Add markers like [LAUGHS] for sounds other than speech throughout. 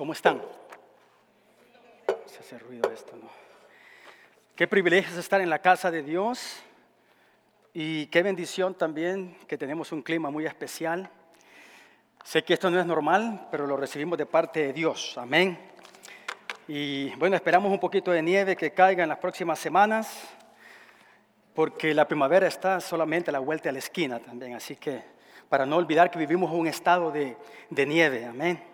¿Cómo están? Se hace ruido esto, ¿no? Qué privilegio es estar en la casa de Dios y qué bendición también que tenemos un clima muy especial. Sé que esto no es normal, pero lo recibimos de parte de Dios. Amén. Y bueno, esperamos un poquito de nieve que caiga en las próximas semanas, porque la primavera está solamente a la vuelta de la esquina también. Así que para no olvidar que vivimos un estado de, de nieve. Amén.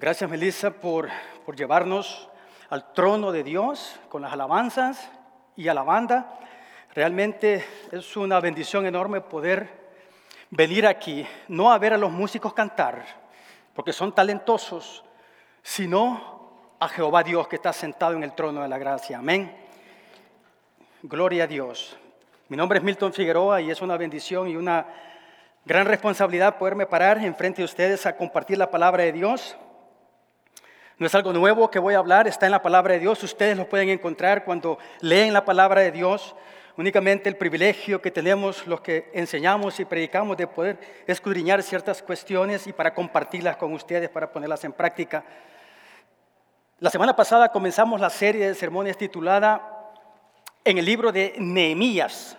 Gracias, Melissa, por, por llevarnos al trono de Dios con las alabanzas y alabanda. Realmente es una bendición enorme poder venir aquí, no a ver a los músicos cantar, porque son talentosos, sino a Jehová Dios que está sentado en el trono de la gracia. Amén. Gloria a Dios. Mi nombre es Milton Figueroa y es una bendición y una gran responsabilidad poderme parar enfrente de ustedes a compartir la palabra de Dios. No es algo nuevo que voy a hablar, está en la palabra de Dios. Ustedes lo pueden encontrar cuando leen la palabra de Dios. Únicamente el privilegio que tenemos los que enseñamos y predicamos de poder escudriñar ciertas cuestiones y para compartirlas con ustedes, para ponerlas en práctica. La semana pasada comenzamos la serie de sermones titulada En el libro de Nehemías.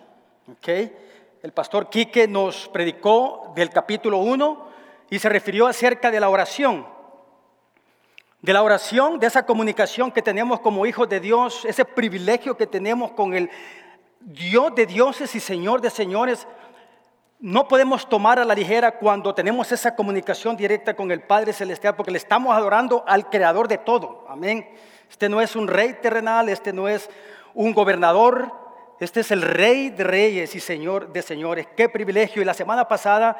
¿okay? El pastor Quique nos predicó del capítulo 1 y se refirió acerca de la oración de la oración, de esa comunicación que tenemos como hijos de Dios, ese privilegio que tenemos con el Dios de dioses y Señor de señores, no podemos tomar a la ligera cuando tenemos esa comunicación directa con el Padre Celestial, porque le estamos adorando al Creador de todo. Amén. Este no es un rey terrenal, este no es un gobernador, este es el Rey de reyes y Señor de señores. Qué privilegio. Y la semana pasada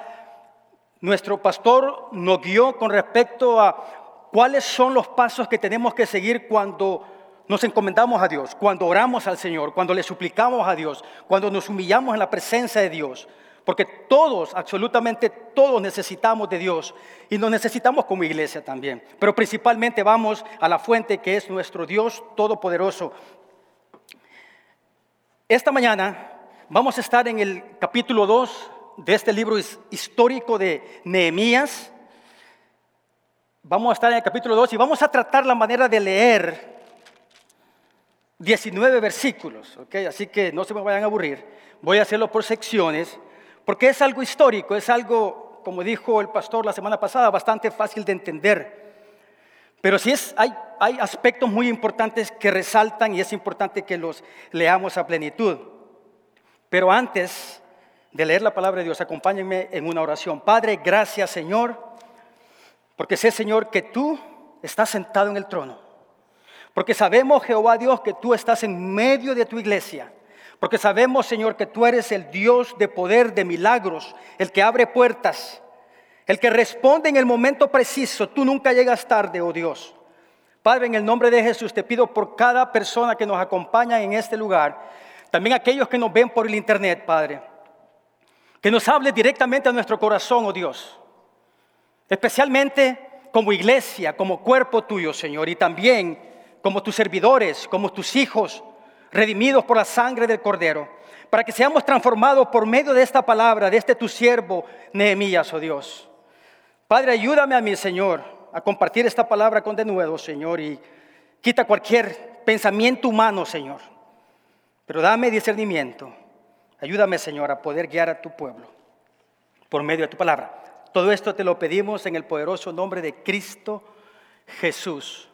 nuestro pastor nos guió con respecto a cuáles son los pasos que tenemos que seguir cuando nos encomendamos a Dios, cuando oramos al Señor, cuando le suplicamos a Dios, cuando nos humillamos en la presencia de Dios. Porque todos, absolutamente todos necesitamos de Dios y nos necesitamos como iglesia también. Pero principalmente vamos a la fuente que es nuestro Dios Todopoderoso. Esta mañana vamos a estar en el capítulo 2 de este libro histórico de Nehemías. Vamos a estar en el capítulo 2 y vamos a tratar la manera de leer 19 versículos, ¿ok? Así que no se me vayan a aburrir. Voy a hacerlo por secciones, porque es algo histórico, es algo, como dijo el pastor la semana pasada, bastante fácil de entender. Pero sí es, hay, hay aspectos muy importantes que resaltan y es importante que los leamos a plenitud. Pero antes de leer la palabra de Dios, acompáñenme en una oración. Padre, gracias Señor porque sé, Señor, que tú estás sentado en el trono. Porque sabemos, Jehová Dios, que tú estás en medio de tu iglesia. Porque sabemos, Señor, que tú eres el Dios de poder, de milagros, el que abre puertas, el que responde en el momento preciso. Tú nunca llegas tarde, oh Dios. Padre, en el nombre de Jesús te pido por cada persona que nos acompaña en este lugar, también aquellos que nos ven por el internet, Padre, que nos hable directamente a nuestro corazón, oh Dios. Especialmente como iglesia, como cuerpo tuyo, Señor, y también como tus servidores, como tus hijos, redimidos por la sangre del Cordero, para que seamos transformados por medio de esta palabra, de este tu siervo, Nehemías, oh Dios. Padre, ayúdame a mí, Señor, a compartir esta palabra con de nuevo, Señor, y quita cualquier pensamiento humano, Señor. Pero dame discernimiento. Ayúdame, Señor, a poder guiar a tu pueblo por medio de tu palabra. Todo esto te lo pedimos en el poderoso nombre de Cristo Jesús.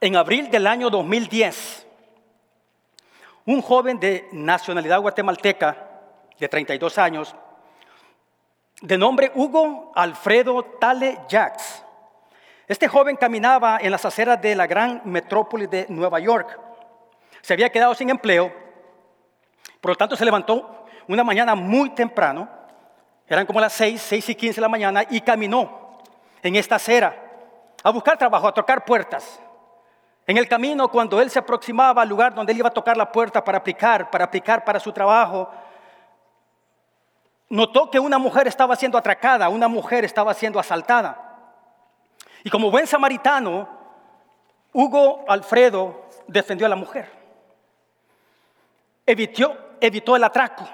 En abril del año 2010, un joven de nacionalidad guatemalteca de 32 años, de nombre Hugo Alfredo Tale Jacks, este joven caminaba en las aceras de la gran metrópoli de Nueva York se había quedado sin empleo, por lo tanto se levantó una mañana muy temprano, eran como las 6, 6 y 15 de la mañana, y caminó en esta acera a buscar trabajo, a tocar puertas. En el camino, cuando él se aproximaba al lugar donde él iba a tocar la puerta para aplicar, para aplicar para su trabajo, notó que una mujer estaba siendo atracada, una mujer estaba siendo asaltada. Y como buen samaritano, Hugo Alfredo defendió a la mujer evitó, el atraco.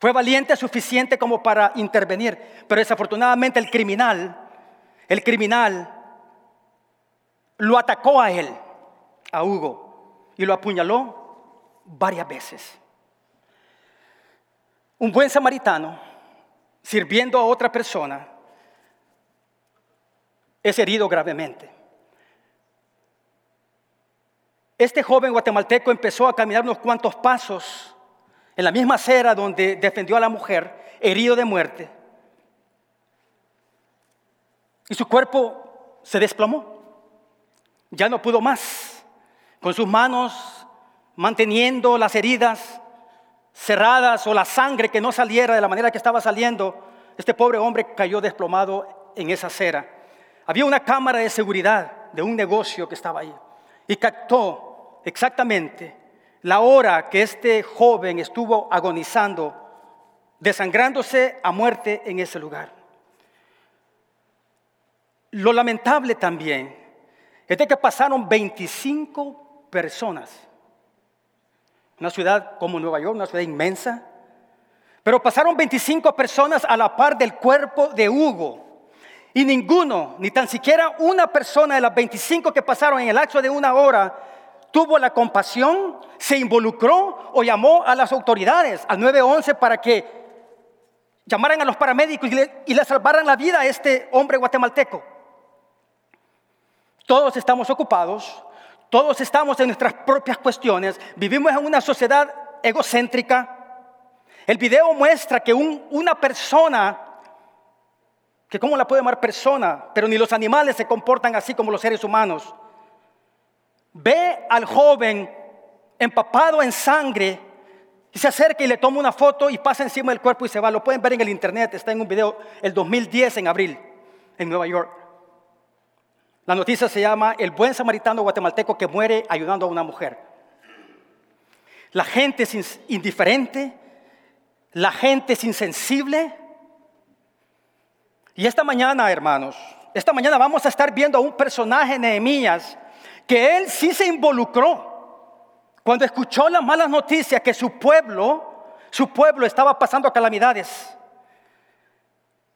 Fue valiente suficiente como para intervenir, pero desafortunadamente el criminal, el criminal lo atacó a él, a Hugo, y lo apuñaló varias veces. Un buen samaritano, sirviendo a otra persona, es herido gravemente. Este joven guatemalteco empezó a caminar unos cuantos pasos en la misma acera donde defendió a la mujer, herido de muerte. Y su cuerpo se desplomó. Ya no pudo más. Con sus manos manteniendo las heridas cerradas o la sangre que no saliera de la manera que estaba saliendo, este pobre hombre cayó desplomado en esa acera. Había una cámara de seguridad de un negocio que estaba ahí y captó exactamente la hora que este joven estuvo agonizando, desangrándose a muerte en ese lugar. Lo lamentable también es de que pasaron 25 personas. Una ciudad como Nueva York, una ciudad inmensa. Pero pasaron 25 personas a la par del cuerpo de Hugo. Y ninguno, ni tan siquiera una persona de las 25 que pasaron en el lapso de una hora, tuvo la compasión, se involucró o llamó a las autoridades, al 911, para que llamaran a los paramédicos y le, y le salvaran la vida a este hombre guatemalteco. Todos estamos ocupados, todos estamos en nuestras propias cuestiones, vivimos en una sociedad egocéntrica. El video muestra que una persona, que cómo la puede llamar persona, pero ni los animales se comportan así como los seres humanos, ve al joven empapado en sangre y se acerca y le toma una foto y pasa encima del cuerpo y se va. Lo pueden ver en el internet, está en un video el 2010 en abril en Nueva York. La noticia se llama El buen samaritano guatemalteco que muere ayudando a una mujer. La gente es indiferente, la gente es insensible. Y esta mañana, hermanos, esta mañana vamos a estar viendo a un personaje, Nehemías, que él sí se involucró cuando escuchó las malas noticias que su pueblo, su pueblo estaba pasando calamidades.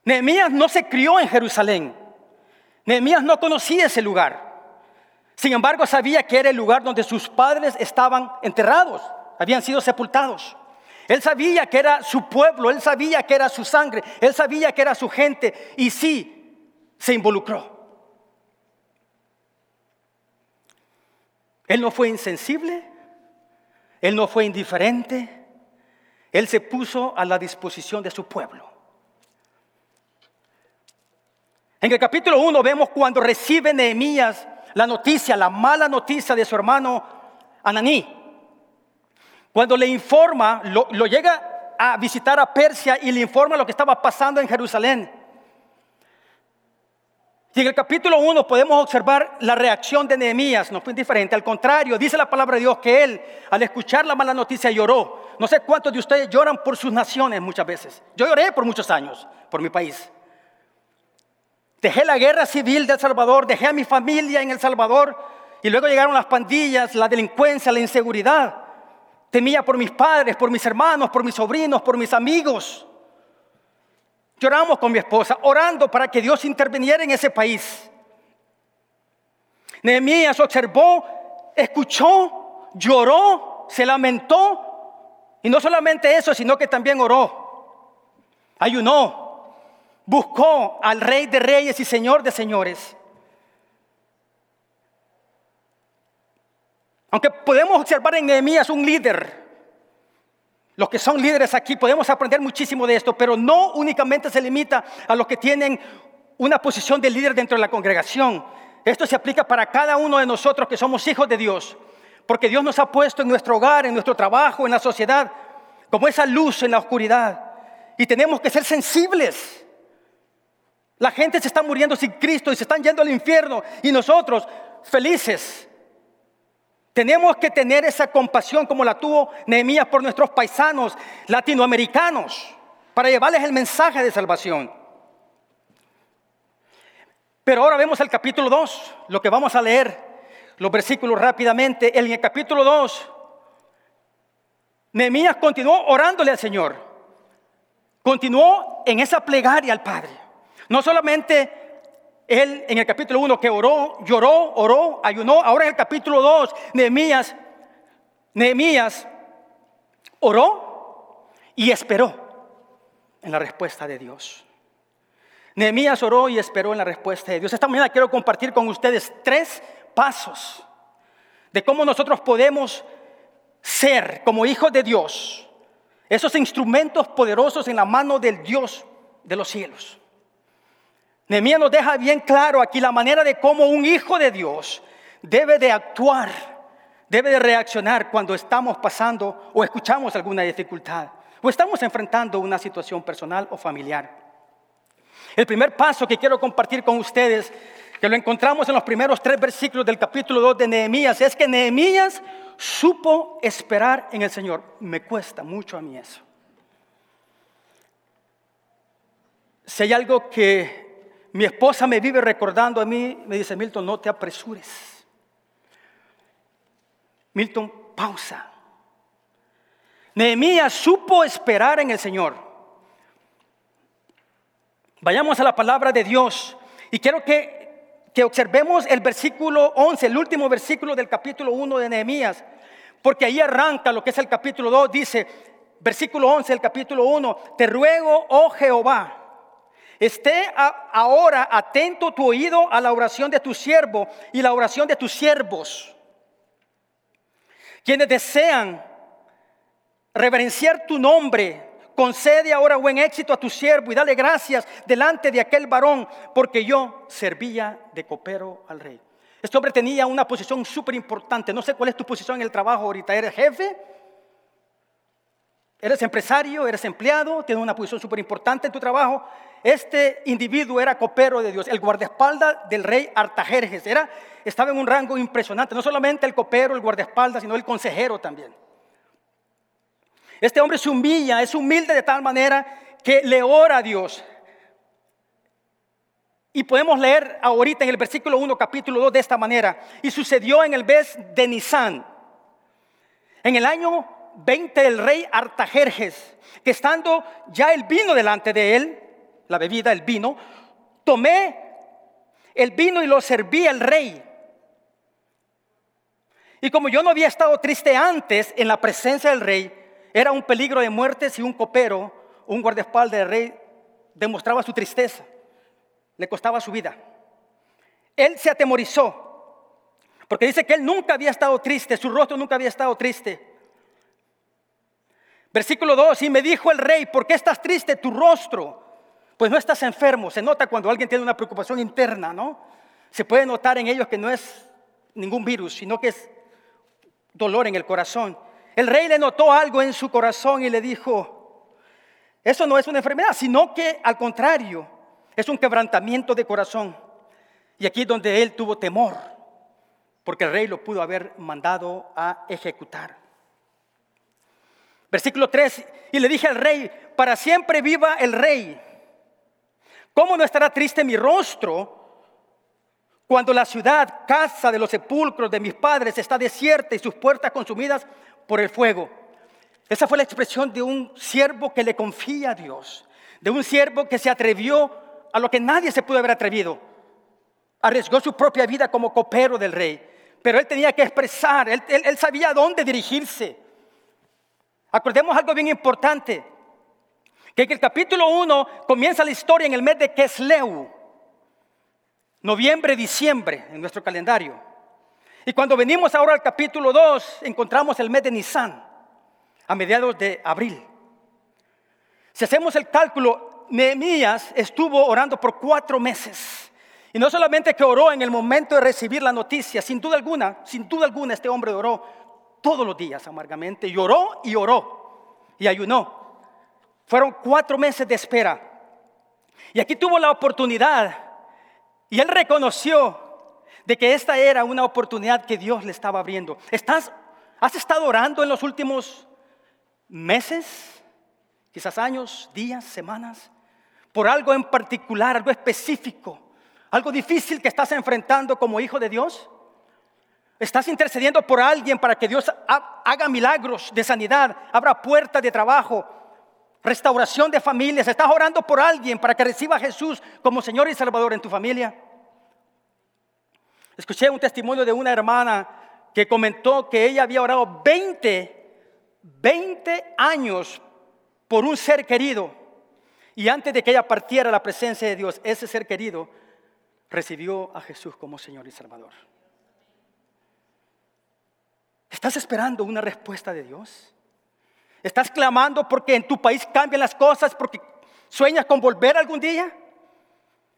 Nehemías no se crió en Jerusalén. Nehemías no conocía ese lugar. Sin embargo, sabía que era el lugar donde sus padres estaban enterrados, habían sido sepultados. Él sabía que era su pueblo, él sabía que era su sangre, él sabía que era su gente y sí, se involucró. Él no fue insensible, él no fue indiferente, él se puso a la disposición de su pueblo. En el capítulo 1 vemos cuando recibe Nehemías la noticia, la mala noticia de su hermano Ananí. Cuando le informa, lo, lo llega a visitar a Persia y le informa lo que estaba pasando en Jerusalén. Y en el capítulo 1 podemos observar la reacción de Nehemías, no fue indiferente, al contrario, dice la palabra de Dios que él al escuchar la mala noticia lloró. No sé cuántos de ustedes lloran por sus naciones muchas veces. Yo lloré por muchos años, por mi país. Dejé la guerra civil de El Salvador, dejé a mi familia en El Salvador y luego llegaron las pandillas, la delincuencia, la inseguridad. Temía por mis padres, por mis hermanos, por mis sobrinos, por mis amigos. Lloramos con mi esposa, orando para que Dios interviniera en ese país. Nehemías observó, escuchó, lloró, se lamentó. Y no solamente eso, sino que también oró. Ayunó. Buscó al rey de reyes y señor de señores. Aunque podemos observar en Nehemías un líder los que son líderes aquí podemos aprender muchísimo de esto, pero no únicamente se limita a los que tienen una posición de líder dentro de la congregación. Esto se aplica para cada uno de nosotros que somos hijos de Dios, porque Dios nos ha puesto en nuestro hogar, en nuestro trabajo, en la sociedad, como esa luz en la oscuridad. Y tenemos que ser sensibles. La gente se está muriendo sin Cristo y se están yendo al infierno y nosotros felices tenemos que tener esa compasión como la tuvo Nehemías por nuestros paisanos latinoamericanos para llevarles el mensaje de salvación. Pero ahora vemos el capítulo 2, lo que vamos a leer, los versículos rápidamente. En el capítulo 2, Nehemías continuó orándole al Señor. continuó en esa plegaria al Padre. No solamente él en el capítulo 1 que oró, lloró, oró, ayunó, ahora en el capítulo 2, Nehemías, Nehemías oró y esperó en la respuesta de Dios. Nehemías oró y esperó en la respuesta de Dios. Esta mañana quiero compartir con ustedes tres pasos de cómo nosotros podemos ser como hijos de Dios, esos instrumentos poderosos en la mano del Dios de los cielos. Nehemías nos deja bien claro aquí la manera de cómo un hijo de Dios debe de actuar, debe de reaccionar cuando estamos pasando o escuchamos alguna dificultad o estamos enfrentando una situación personal o familiar. El primer paso que quiero compartir con ustedes, que lo encontramos en los primeros tres versículos del capítulo 2 de Nehemías, es que Nehemías supo esperar en el Señor. Me cuesta mucho a mí eso. Si hay algo que mi esposa me vive recordando a mí, me dice, Milton, no te apresures. Milton, pausa. Nehemías supo esperar en el Señor. Vayamos a la palabra de Dios y quiero que, que observemos el versículo 11, el último versículo del capítulo 1 de Nehemías, porque ahí arranca lo que es el capítulo 2, dice, versículo 11 el capítulo 1, te ruego, oh Jehová, esté ahora atento tu oído a la oración de tu siervo y la oración de tus siervos, quienes desean reverenciar tu nombre. Concede ahora buen éxito a tu siervo y dale gracias delante de aquel varón, porque yo servía de copero al rey. Este hombre tenía una posición súper importante. No sé cuál es tu posición en el trabajo ahorita. ¿Eres jefe? ¿Eres empresario? ¿Eres empleado? ¿Tienes una posición súper importante en tu trabajo? Este individuo era copero de Dios, el guardaespaldas del rey Artajerjes. Era, estaba en un rango impresionante. No solamente el copero, el guardaespaldas, sino el consejero también. Este hombre se humilla, es humilde de tal manera que le ora a Dios. Y podemos leer ahorita en el versículo 1, capítulo 2 de esta manera. Y sucedió en el mes de Nisan, en el año 20 del rey Artajerjes, que estando ya el vino delante de él, la bebida, el vino, tomé el vino y lo serví al rey. Y como yo no había estado triste antes en la presencia del rey, era un peligro de muerte si un copero, un guardaespaldas del rey, demostraba su tristeza. Le costaba su vida. Él se atemorizó, porque dice que él nunca había estado triste, su rostro nunca había estado triste. Versículo 2, y me dijo el rey, ¿por qué estás triste tu rostro? Pues no estás enfermo, se nota cuando alguien tiene una preocupación interna, ¿no? Se puede notar en ellos que no es ningún virus, sino que es dolor en el corazón. El rey le notó algo en su corazón y le dijo, eso no es una enfermedad, sino que al contrario, es un quebrantamiento de corazón. Y aquí es donde él tuvo temor, porque el rey lo pudo haber mandado a ejecutar. Versículo 3, y le dije al rey, para siempre viva el rey. ¿Cómo no estará triste mi rostro cuando la ciudad, casa de los sepulcros de mis padres, está desierta y sus puertas consumidas por el fuego. Esa fue la expresión de un siervo que le confía a Dios, de un siervo que se atrevió a lo que nadie se pudo haber atrevido. Arriesgó su propia vida como copero del rey, pero él tenía que expresar, él, sabía a dónde dirigirse. Acordemos algo bien importante, que en el capítulo 1 comienza la historia en el mes de Kesleu, noviembre, diciembre, en nuestro calendario. Y cuando venimos ahora al capítulo 2, encontramos el mes de Nisan, a mediados de abril. Si hacemos el cálculo, Nehemías estuvo orando por cuatro meses. Y no solamente que oró en el momento de recibir la noticia, sin duda alguna, sin duda alguna este hombre oró todos los días amargamente, y oró y oró y ayunó. Fueron cuatro meses de espera. Y aquí tuvo la oportunidad y él reconoció de que esta era una oportunidad que Dios le estaba abriendo. ¿Estás, ¿Has estado orando en los últimos meses, quizás años, días, semanas, por algo en particular, algo específico, algo difícil que estás enfrentando como hijo de Dios? ¿Estás intercediendo por alguien para que Dios haga milagros de sanidad, abra puertas de trabajo, restauración de familias. Estás orando por alguien para que reciba a Jesús como Señor y Salvador en tu familia. Escuché un testimonio de una hermana que comentó que ella había orado 20, 20 años por un ser querido. Y antes de que ella partiera la presencia de Dios, ese ser querido recibió a Jesús como Señor y Salvador. ¿Estás esperando una respuesta de Dios? ¿Estás clamando porque en tu país cambien las cosas, porque sueñas con volver algún día?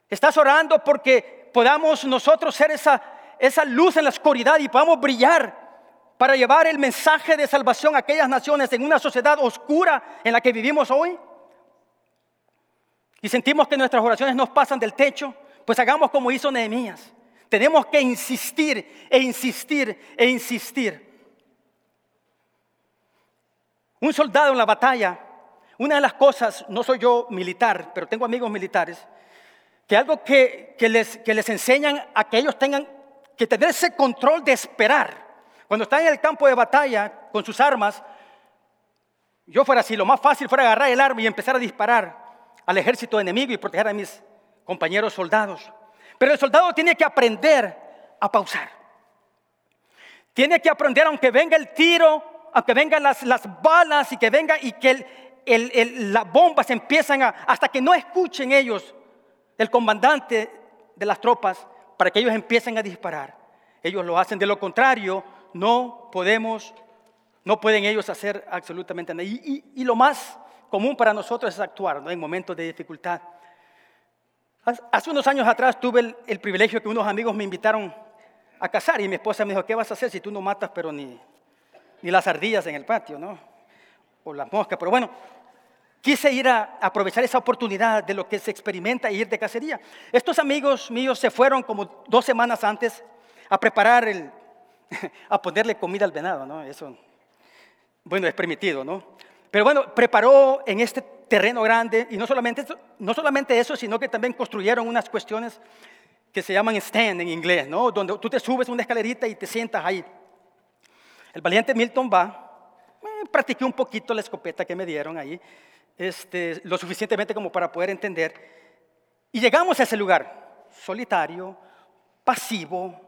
¿Estás orando porque podamos nosotros ser esa, esa luz en la oscuridad y podamos brillar para llevar el mensaje de salvación a aquellas naciones en una sociedad oscura en la que vivimos hoy? Y sentimos que nuestras oraciones nos pasan del techo, pues hagamos como hizo Nehemías. Tenemos que insistir e insistir e insistir. Un soldado en la batalla, una de las cosas, no soy yo militar, pero tengo amigos militares, que algo que, les, que les enseñan a que ellos tengan que tener ese control de esperar. Cuando están en el campo de batalla con sus armas, yo fuera así, lo más fácil fuera agarrar el arma y empezar a disparar al ejército enemigo y proteger a mis compañeros soldados. Pero el soldado tiene que aprender a pausar. Tiene que aprender, aunque venga el tiro, aunque vengan las, las balas y que venga y que las bombas empiezan a, hasta que no escuchen ellos el comandante de las tropas, para que ellos empiecen a disparar. Ellos lo hacen, de lo contrario, no podemos, no pueden ellos hacer absolutamente nada. Y, lo más común para nosotros es actuar en momentos de dificultad. Hace unos años atrás tuve el, privilegio que unos amigos me invitaron a cazar y mi esposa me dijo, ¿qué vas a hacer si tú no matas pero ni, ni las ardillas en el patio, ¿no? O las moscas. Pero bueno, quise ir a aprovechar esa oportunidad de lo que se experimenta e ir de cacería. Estos amigos míos se fueron como dos semanas antes a preparar el, [LAUGHS] a ponerle comida al venado, ¿no? Eso, bueno, es permitido, ¿no? Pero bueno, preparó en este terreno grande y no solamente, no solamente eso, sino que también construyeron unas cuestiones que se llaman stand en inglés, ¿no? Donde tú te subes una escalerita y te sientas ahí. El valiente Milton va, eh, practiqué un poquito la escopeta que me dieron ahí, este, lo suficientemente como para poder entender. Y llegamos a ese lugar, solitario, pasivo.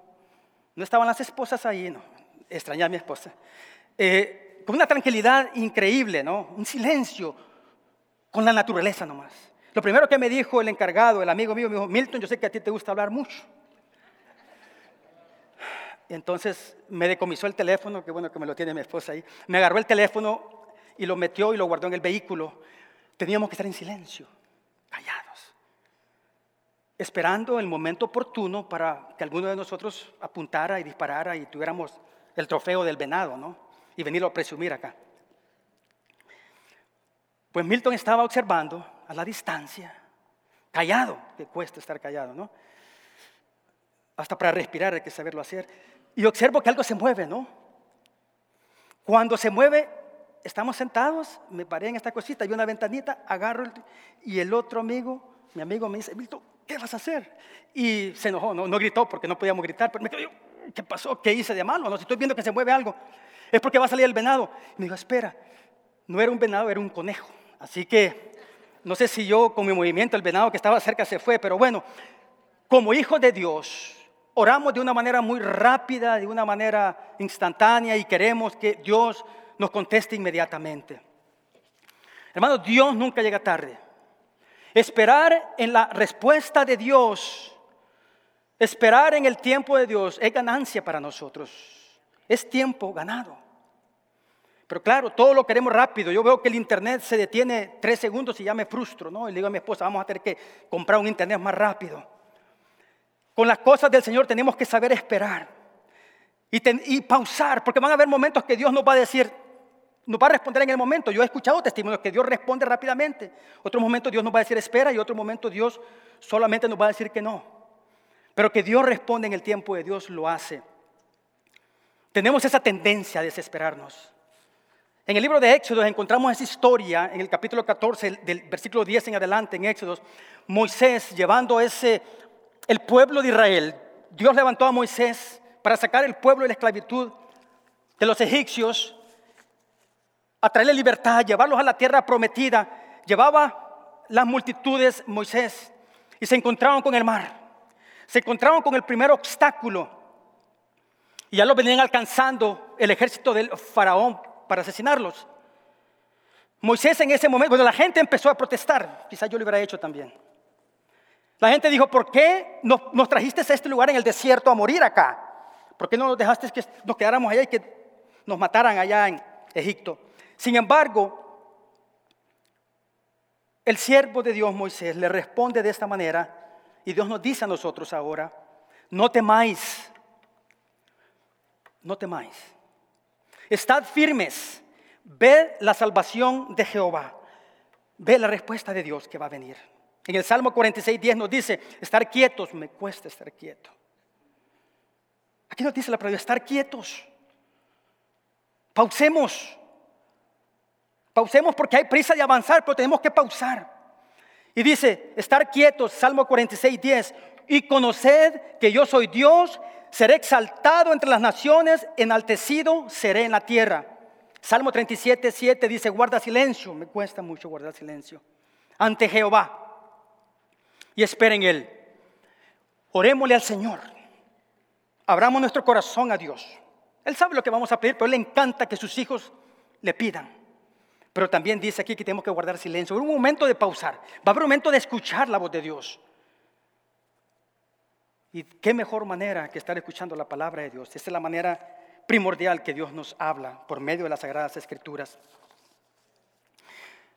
No estaban las esposas ahí, no, extrañé a mi esposa. Eh, con una tranquilidad increíble, ¿no? Un silencio, con la naturaleza nomás. Lo primero que me dijo el encargado, el amigo mío, me dijo, Milton, yo sé que a ti te gusta hablar mucho. Entonces me decomisó el teléfono, qué bueno que me lo tiene mi esposa ahí. Me agarró el teléfono y lo metió y lo guardó en el vehículo. Teníamos que estar en silencio, callados, esperando el momento oportuno para que alguno de nosotros apuntara y disparara y tuviéramos el trofeo del venado, ¿no? y venirlo a presumir acá. Pues Milton estaba observando a la distancia, callado, que cuesta estar callado, ¿no? Hasta para respirar hay que saberlo hacer. Y observo que algo se mueve, ¿no? Cuando se mueve, estamos sentados, me paré en esta cosita, hay una ventanita, agarro y el otro amigo, mi amigo me dice, Milton, ¿qué vas a hacer? Y se enojó, no, no gritó porque no podíamos gritar, pero me quedé, ¿qué pasó? ¿Qué hice de malo? No, si estoy viendo que se mueve algo es porque va a salir el venado. me dijo, espera, no era un venado, era un conejo. Así que no sé si yo con mi movimiento, el venado que estaba cerca se fue, pero bueno, como hijos de Dios, oramos de una manera muy rápida, de una manera instantánea y queremos que Dios nos conteste inmediatamente. Hermano, Dios nunca llega tarde. Esperar en la respuesta de Dios, esperar en el tiempo de Dios es ganancia para nosotros. Es tiempo ganado. Pero claro, todo lo queremos rápido. Yo veo que el internet se detiene tres segundos y ya me frustro, ¿no? Y le digo a mi esposa, vamos a tener que comprar un internet más rápido. Con las cosas del Señor tenemos que saber esperar y, pausar, porque van a haber momentos que Dios nos va a decir, nos va a responder en el momento. Yo he escuchado testimonios que Dios responde rápidamente. Otro momento Dios nos va a decir espera y otro momento Dios solamente nos va a decir que no. Pero que Dios responde en el tiempo de Dios lo hace. Tenemos esa tendencia a desesperarnos. En el libro de Éxodo encontramos esa historia en el capítulo 14 del versículo 10 en adelante en Éxodo. Moisés llevando ese el pueblo de Israel. Dios levantó a Moisés para sacar el pueblo de la esclavitud de los egipcios, a traerle libertad, llevarlos a la tierra prometida. llevaba las multitudes Moisés y se encontraron con el mar. Se encontraron con el primer obstáculo y ya lo venían alcanzando el ejército del faraón para asesinarlos. Moisés en ese momento, cuando la gente empezó a protestar, quizás yo lo hubiera hecho también. La gente dijo, ¿por qué nos, nos, trajiste a este lugar en el desierto a morir acá? ¿Por qué no nos dejaste que nos quedáramos allá y que nos mataran allá en Egipto? Sin embargo, el siervo de Dios Moisés le responde de esta manera y Dios nos dice a nosotros ahora, no temáis, no temáis, estad firmes, ved la salvación de Jehová, ve la respuesta de Dios que va a venir. En el Salmo 46, 10 nos dice, estar quietos, me cuesta estar quieto. Aquí nos dice la palabra, estar quietos. Pausemos. Pausemos porque hay prisa de avanzar, pero tenemos que pausar. Y dice, estar quietos, Salmo 46, 10, y conoced que yo soy Dios, seré exaltado entre las naciones, enaltecido seré en la tierra. Salmo 37, 7 dice, guarda silencio, me cuesta mucho guardar silencio, ante Jehová y esperen en Él. Orémosle al Señor. Abramos nuestro corazón a Dios. Él sabe lo que vamos a pedir, pero Él le encanta que sus hijos le pidan. Pero también dice aquí que tenemos que guardar silencio. Un momento de pausar. Va a haber un momento de escuchar la voz de Dios. Y qué mejor manera que estar escuchando la palabra de Dios. Esta es la manera primordial que Dios nos habla por medio de las sagradas escrituras.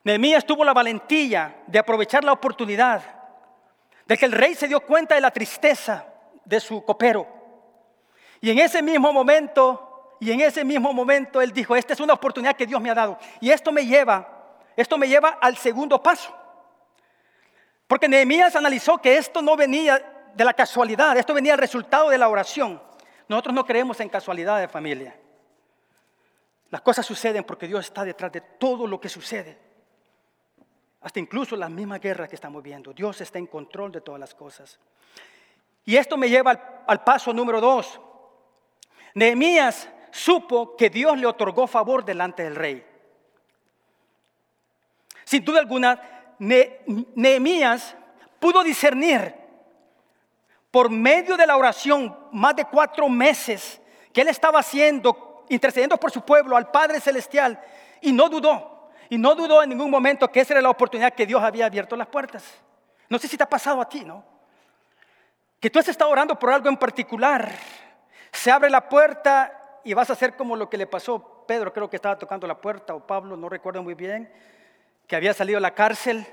Nehemías tuvo la valentía de aprovechar la oportunidad de que el rey se dio cuenta de la tristeza de su copero. Y en ese mismo momento, y en ese mismo momento él dijo, esta es una oportunidad que Dios me ha dado. Y esto me lleva, esto me lleva al segundo paso. Porque Nehemías analizó que esto no venía de la casualidad, esto venía del resultado de la oración. Nosotros no creemos en casualidad de familia. Las cosas suceden porque Dios está detrás de todo lo que sucede hasta incluso la misma guerra que estamos viendo. Dios está en control de todas las cosas. Y esto me lleva al, paso número dos. Nehemías supo que Dios le otorgó favor delante del rey. Sin duda alguna, Nehemías pudo discernir por medio de la oración más de cuatro meses que él estaba haciendo, intercediendo por su pueblo al Padre Celestial, y no dudó. Y no dudó en ningún momento que esa era la oportunidad que Dios había abierto las puertas. No sé si te ha pasado a ti, ¿no? Que tú has estado orando por algo en particular. Se abre la puerta y vas a hacer como lo que le pasó Pedro, creo que estaba tocando la puerta, o Pablo, no recuerdo muy bien, que había salido de la cárcel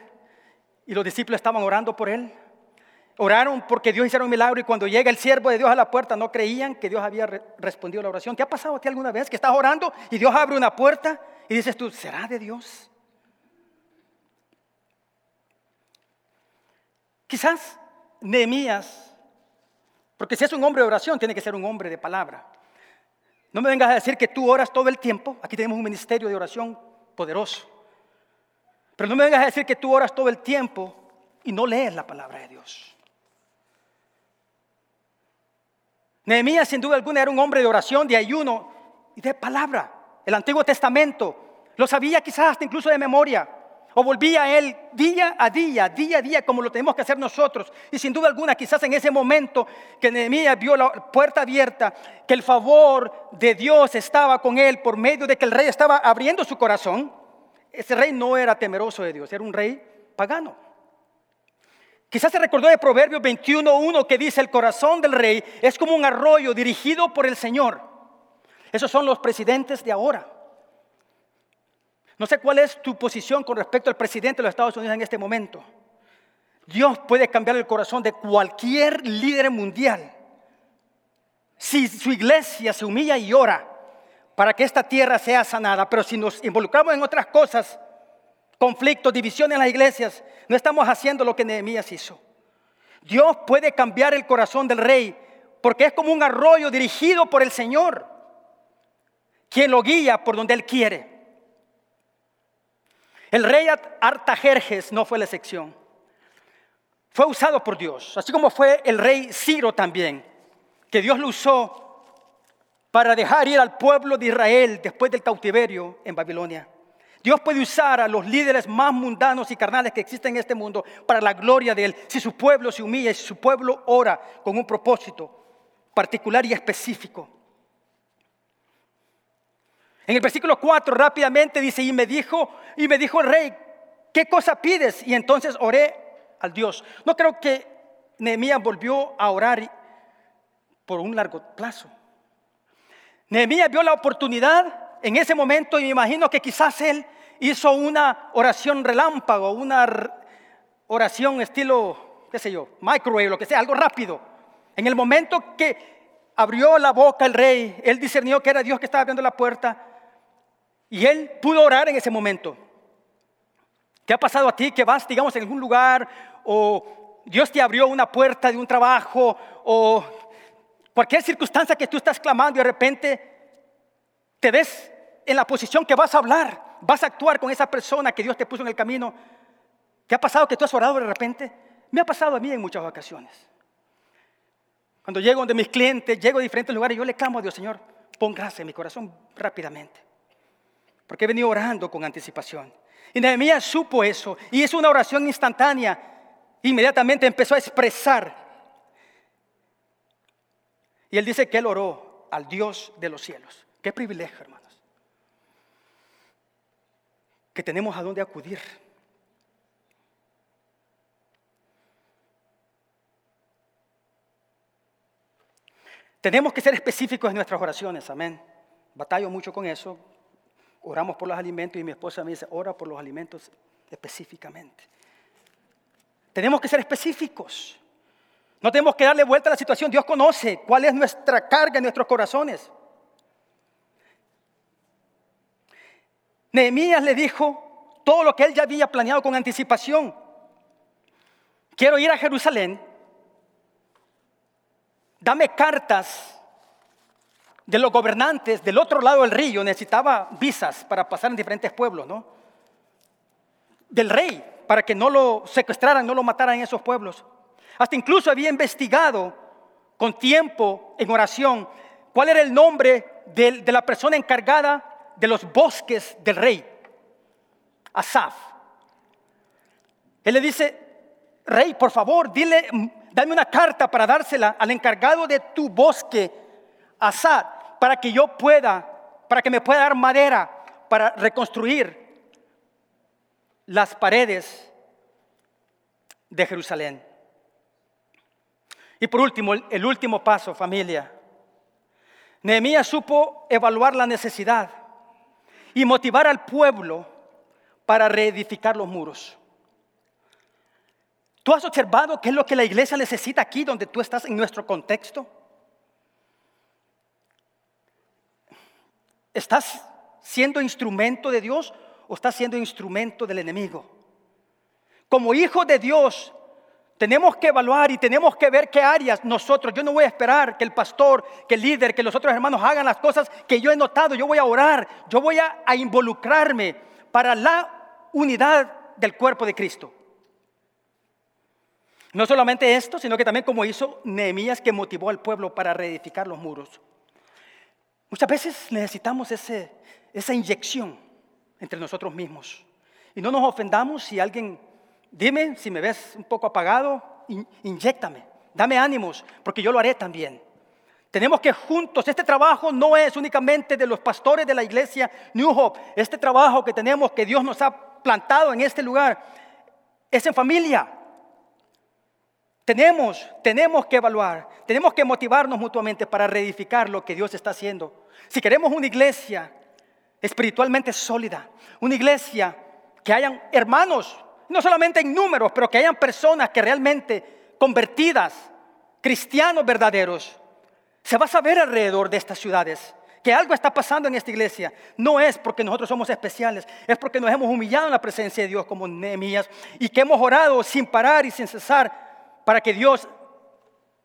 y los discípulos estaban orando por él. Oraron porque Dios hiciera un milagro y cuando llega el siervo de Dios a la puerta no creían que Dios había respondido la oración. ¿Te ha pasado a ti alguna vez que estás orando y Dios abre una puerta y dices tú, ¿será de Dios? Quizás Nehemías, porque si es un hombre de oración, tiene que ser un hombre de palabra. No me vengas a decir que tú oras todo el tiempo. Aquí tenemos un ministerio de oración poderoso. Pero no me vengas a decir que tú oras todo el tiempo y no lees la palabra de Dios. Nehemías sin duda alguna era un hombre de oración, de ayuno y de palabra el Antiguo Testamento, lo sabía quizás hasta incluso de memoria, o volvía a él día a día, día a día, como lo tenemos que hacer nosotros. Y sin duda alguna, quizás en ese momento que Nehemías vio la puerta abierta, que el favor de Dios estaba con él por medio de que el rey estaba abriendo su corazón, ese rey no era temeroso de Dios, era un rey pagano. Quizás se recordó de Proverbios 21.1 que dice, el corazón del rey es como un arroyo dirigido por el Señor. Esos son los presidentes de ahora. No sé cuál es tu posición con respecto al presidente de los Estados Unidos en este momento. Dios puede cambiar el corazón de cualquier líder mundial. Si su iglesia se humilla y ora para que esta tierra sea sanada, pero si nos involucramos en otras cosas, conflictos, divisiones en las iglesias, no estamos haciendo lo que Nehemías hizo. Dios puede cambiar el corazón del rey porque es como un arroyo dirigido por el Señor quien lo guía por donde él quiere. El rey Artajerjes no fue la excepción. Fue usado por Dios, así como fue el rey Ciro también, que Dios lo usó para dejar ir al pueblo de Israel después del cautiverio en Babilonia. Dios puede usar a los líderes más mundanos y carnales que existen en este mundo para la gloria de Él. Si su pueblo se humilla, si su pueblo ora con un propósito particular y específico. En el versículo 4 rápidamente dice, y me dijo, y me dijo el rey, ¿qué cosa pides? Y entonces oré al Dios. No creo que Nehemías volvió a orar por un largo plazo. Nehemías vio la oportunidad en ese momento y me imagino que quizás él hizo una oración relámpago, una oración estilo, qué sé yo, microwave, lo que sea, algo rápido. En el momento que abrió la boca el rey, él discernió que era Dios que estaba abriendo la puerta y él pudo orar en ese momento. ¿Qué ha pasado a ti que vas, digamos, en algún lugar o Dios te abrió una puerta de un trabajo o cualquier circunstancia que tú estás clamando y de repente te ves en la posición que vas a hablar, vas a actuar con esa persona que Dios te puso en el camino? ¿Qué ha pasado que tú has orado de repente? Me ha pasado a mí en muchas ocasiones. Cuando llego donde mis clientes, llego a diferentes lugares, yo le clamo a Dios, Señor, pon gracia en mi corazón rápidamente. Porque he venido orando con anticipación. Y Nehemías supo eso y hizo una oración instantánea. Inmediatamente empezó a expresar. Y él dice que él oró al Dios de los cielos. Qué privilegio, hermanos. Que tenemos a dónde acudir. Tenemos que ser específicos en nuestras oraciones, amén. Batallo mucho con eso, oramos por los alimentos y mi esposa me dice, ora por los alimentos específicamente. Tenemos que ser específicos. No tenemos que darle vuelta a la situación. Dios conoce cuál es nuestra carga en nuestros corazones. Nehemías le dijo todo lo que él ya había planeado con anticipación. Quiero ir a Jerusalén. Dame cartas de los gobernantes del otro lado del río necesitaba visas para pasar en diferentes pueblos, ¿no? Del rey, para que no lo secuestraran, no lo mataran en esos pueblos. Hasta incluso había investigado con tiempo en oración cuál era el nombre de, la persona encargada de los bosques del rey, Asaf. Él le dice, rey, por favor, dile, dame una carta para dársela al encargado de tu bosque, Asaf para que yo pueda, para que me pueda dar madera para reconstruir las paredes de Jerusalén. Y por último, el último paso, familia. Nehemías supo evaluar la necesidad y motivar al pueblo para reedificar los muros. ¿Tú has observado qué es lo que la iglesia necesita aquí donde tú estás en nuestro contexto? ¿Estás siendo instrumento de Dios o estás siendo instrumento del enemigo? Como hijo de Dios, tenemos que evaluar y tenemos que ver qué áreas nosotros, yo no voy a esperar que el pastor, que el líder, que los otros hermanos hagan las cosas que yo he notado, yo voy a orar, yo voy a, a involucrarme para la unidad del cuerpo de Cristo. No solamente esto, sino que también como hizo Nehemías que motivó al pueblo para reedificar los muros. Muchas veces necesitamos ese, esa inyección entre nosotros mismos. Y no nos ofendamos si alguien, dime si me ves un poco apagado, inyectame, dame ánimos, porque yo lo haré también. Tenemos que juntos, este trabajo no es únicamente de los pastores de la iglesia New Hope, este trabajo que tenemos, que Dios nos ha plantado en este lugar, es en familia. Tenemos, tenemos que evaluar, tenemos que motivarnos mutuamente para reedificar lo que Dios está haciendo. Si queremos una iglesia espiritualmente sólida, una iglesia que hayan hermanos, no solamente en números, pero que hayan personas que realmente convertidas, cristianos verdaderos, se va a saber alrededor de estas ciudades que algo está pasando en esta iglesia. No es porque nosotros somos especiales, es porque nos hemos humillado en la presencia de Dios como Nehemías y que hemos orado sin parar y sin cesar para que Dios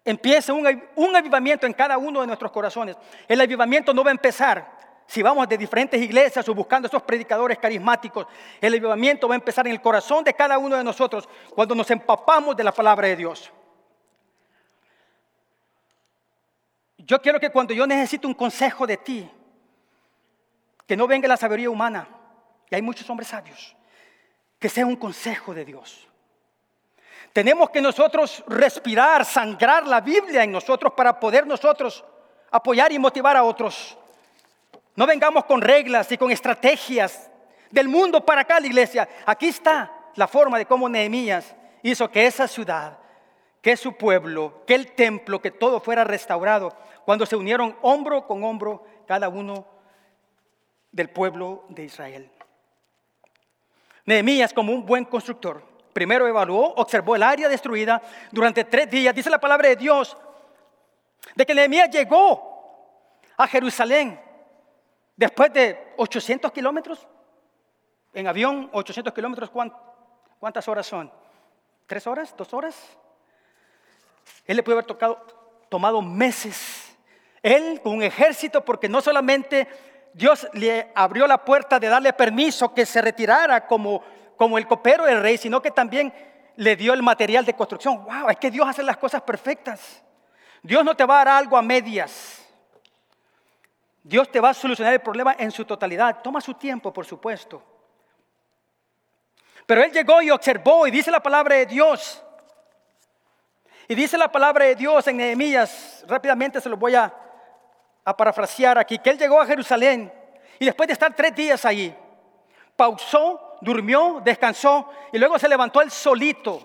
empiece un, avivamiento en cada uno de nuestros corazones. El avivamiento no va a empezar si vamos de diferentes iglesias o buscando esos predicadores carismáticos. El avivamiento va a empezar en el corazón de cada uno de nosotros cuando nos empapamos de la palabra de Dios. Yo quiero que cuando yo necesito un consejo de ti, que no venga la sabiduría humana, y hay muchos hombres sabios, que sea un consejo de Dios. Tenemos que nosotros respirar, sangrar la Biblia en nosotros para poder nosotros apoyar y motivar a otros. No vengamos con reglas y con estrategias del mundo para acá, la iglesia. Aquí está la forma de cómo Nehemías hizo que esa ciudad, que su pueblo, que el templo, que todo fuera restaurado, cuando se unieron hombro con hombro cada uno del pueblo de Israel. Nehemías, como un buen constructor, primero evaluó, observó el área destruida durante tres días. Dice la palabra de Dios de que Nehemías llegó a Jerusalén después de 800 kilómetros en avión, 800 kilómetros. ¿Cuántas horas son? ¿Tres horas? ¿Dos horas? Él le puede haber tocado, tomado meses. Él con un ejército, porque no solamente Dios le abrió la puerta de darle permiso que se retirara como, como el copero del rey, sino que también le dio el material de construcción. ¡Wow! Es que Dios hace las cosas perfectas. Dios no te va a dar algo a medias. Dios te va a solucionar el problema en su totalidad. Toma su tiempo, por supuesto. Pero él llegó y observó y dice la palabra de Dios. Y dice la palabra de Dios en Nehemías, rápidamente se lo voy a, a parafrasear aquí, que él llegó a Jerusalén y después de estar tres días allí, pausó, durmió, descansó y luego se levantó él solito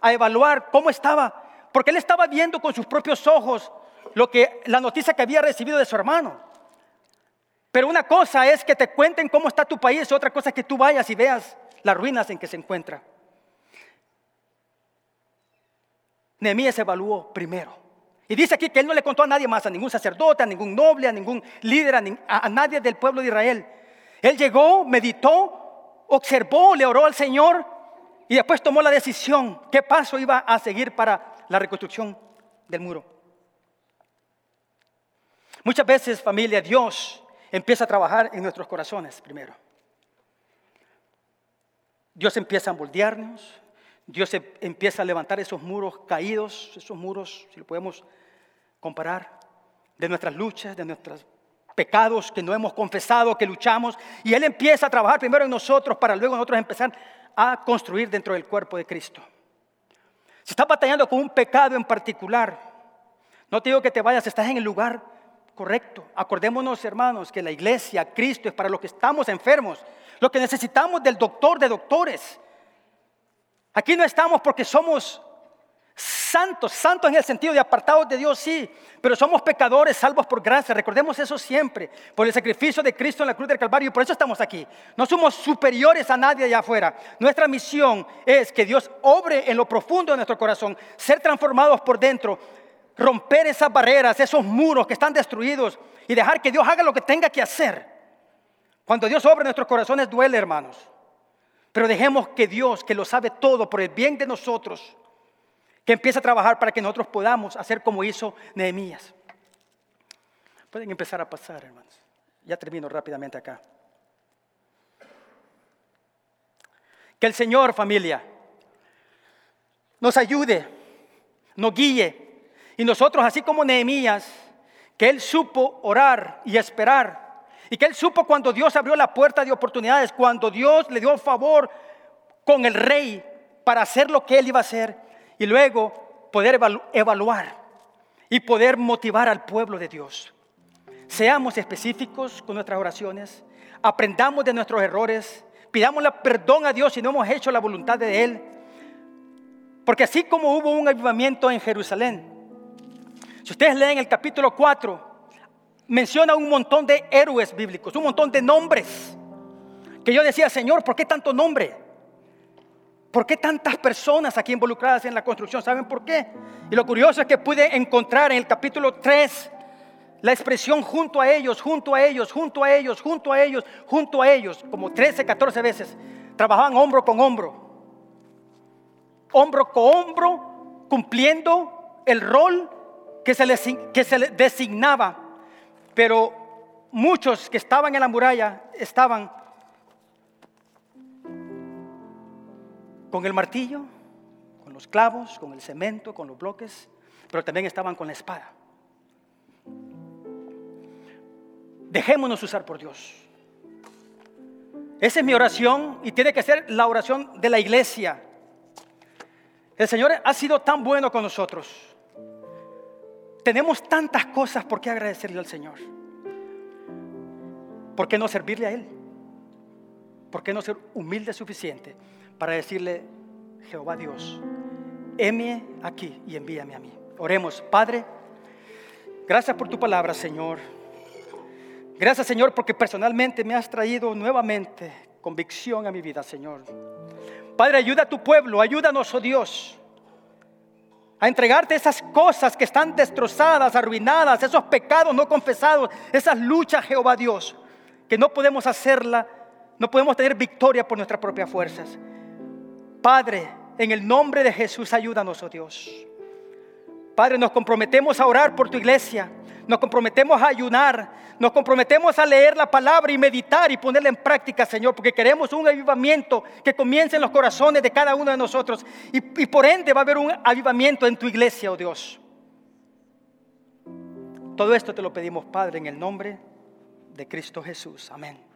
a evaluar cómo estaba, porque él estaba viendo con sus propios ojos lo que la noticia que había recibido de su hermano. Pero una cosa es que te cuenten cómo está tu país, otra cosa es que tú vayas y veas las ruinas en que se encuentra. Nehemías evaluó primero. Y dice aquí que él no le contó a nadie más, a ningún sacerdote, a ningún noble, a ningún líder, a, a nadie del pueblo de Israel. Él llegó, meditó, observó, le oró al Señor y después tomó la decisión qué paso iba a seguir para la reconstrucción del muro. Muchas veces, familia, Dios empieza a trabajar en nuestros corazones primero. Dios empieza a moldearnos, Dios em, empieza a levantar esos muros caídos, esos muros, si lo podemos comparar, de nuestras luchas, de nuestros pecados que no hemos confesado, que luchamos, y Él empieza a trabajar primero en nosotros para luego nosotros empezar a construir dentro del cuerpo de Cristo. Si estás batallando con un pecado en particular, no te digo que te vayas, estás en el lugar correcto. Acordémonos, hermanos, que la iglesia, Cristo es para los que estamos enfermos, lo que necesitamos del doctor de doctores. Aquí no estamos porque somos santos, santos en el sentido de apartados de Dios, sí, pero somos pecadores salvos por gracia. Recordemos eso siempre, por el sacrificio de Cristo en la cruz del Calvario, y por eso estamos aquí. No somos superiores a nadie allá afuera. Nuestra misión es que Dios obre en lo profundo de nuestro corazón, ser transformados por dentro, romper esas barreras, esos muros que están destruidos y dejar que Dios haga lo que tenga que hacer. Cuando Dios obra en nuestros corazones duele, hermanos. Pero dejemos que Dios, que lo sabe todo por el bien de nosotros, que empiece a trabajar para que nosotros podamos hacer como hizo Nehemías. Pueden empezar a pasar, hermanos. Ya termino rápidamente acá. Que el Señor, familia, nos ayude, nos guíe. Y nosotros, así como Nehemías, que Él supo orar y esperar y que él supo cuando Dios abrió la puerta de oportunidades, cuando Dios le dio favor con el rey para hacer lo que él iba a hacer y luego poder evaluar y poder motivar al pueblo de Dios. Seamos específicos con nuestras oraciones, aprendamos de nuestros errores, pidámosle perdón a Dios si no hemos hecho la voluntad de Él. Porque así como hubo un avivamiento en Jerusalén, si ustedes leen el capítulo 4, menciona un montón de héroes bíblicos, un montón de nombres. Que yo decía, Señor, ¿por qué tanto nombre? ¿Por qué tantas personas aquí involucradas en la construcción? ¿Saben por qué? Y lo curioso es que pude encontrar en el capítulo 3 la expresión junto a ellos, junto a ellos, junto a ellos, junto a ellos, junto a ellos, como 13, 14 veces. Trabajaban hombro con hombro, hombro con hombro, cumpliendo el rol que se les, que se les designaba pero muchos que estaban en la muralla estaban con el martillo, con los clavos, con el cemento, con los bloques, pero también estaban con la espada. Dejémonos usar por Dios. Esa es mi oración y tiene que ser la oración de la iglesia. El Señor ha sido tan bueno con nosotros. Tenemos tantas cosas por qué agradecerle al Señor. ¿Por qué no servirle a Él? ¿Por qué no ser humilde suficiente para decirle, Jehová Dios, heme aquí y envíame a mí? Oremos, Padre, gracias por tu palabra, Señor. Gracias, Señor, porque personalmente me has traído nuevamente convicción a mi vida, Señor. Padre, ayuda a tu pueblo, ayúdanos, oh Dios, a entregarte esas cosas que están destrozadas, arruinadas, esos pecados no confesados, esas luchas, Jehová Dios, que no podemos hacerla, no podemos tener victoria por nuestras propias fuerzas. Padre, en el nombre de Jesús, ayúdanos, oh Dios. Padre, nos comprometemos a orar por tu iglesia. Nos comprometemos a ayunar, nos comprometemos a leer la palabra y meditar y ponerla en práctica, Señor, porque queremos un avivamiento que comience en los corazones de cada uno de nosotros. Y, y por ende va a haber un avivamiento en tu iglesia, oh Dios. Todo esto te lo pedimos, Padre, en el nombre de Cristo Jesús. Amén.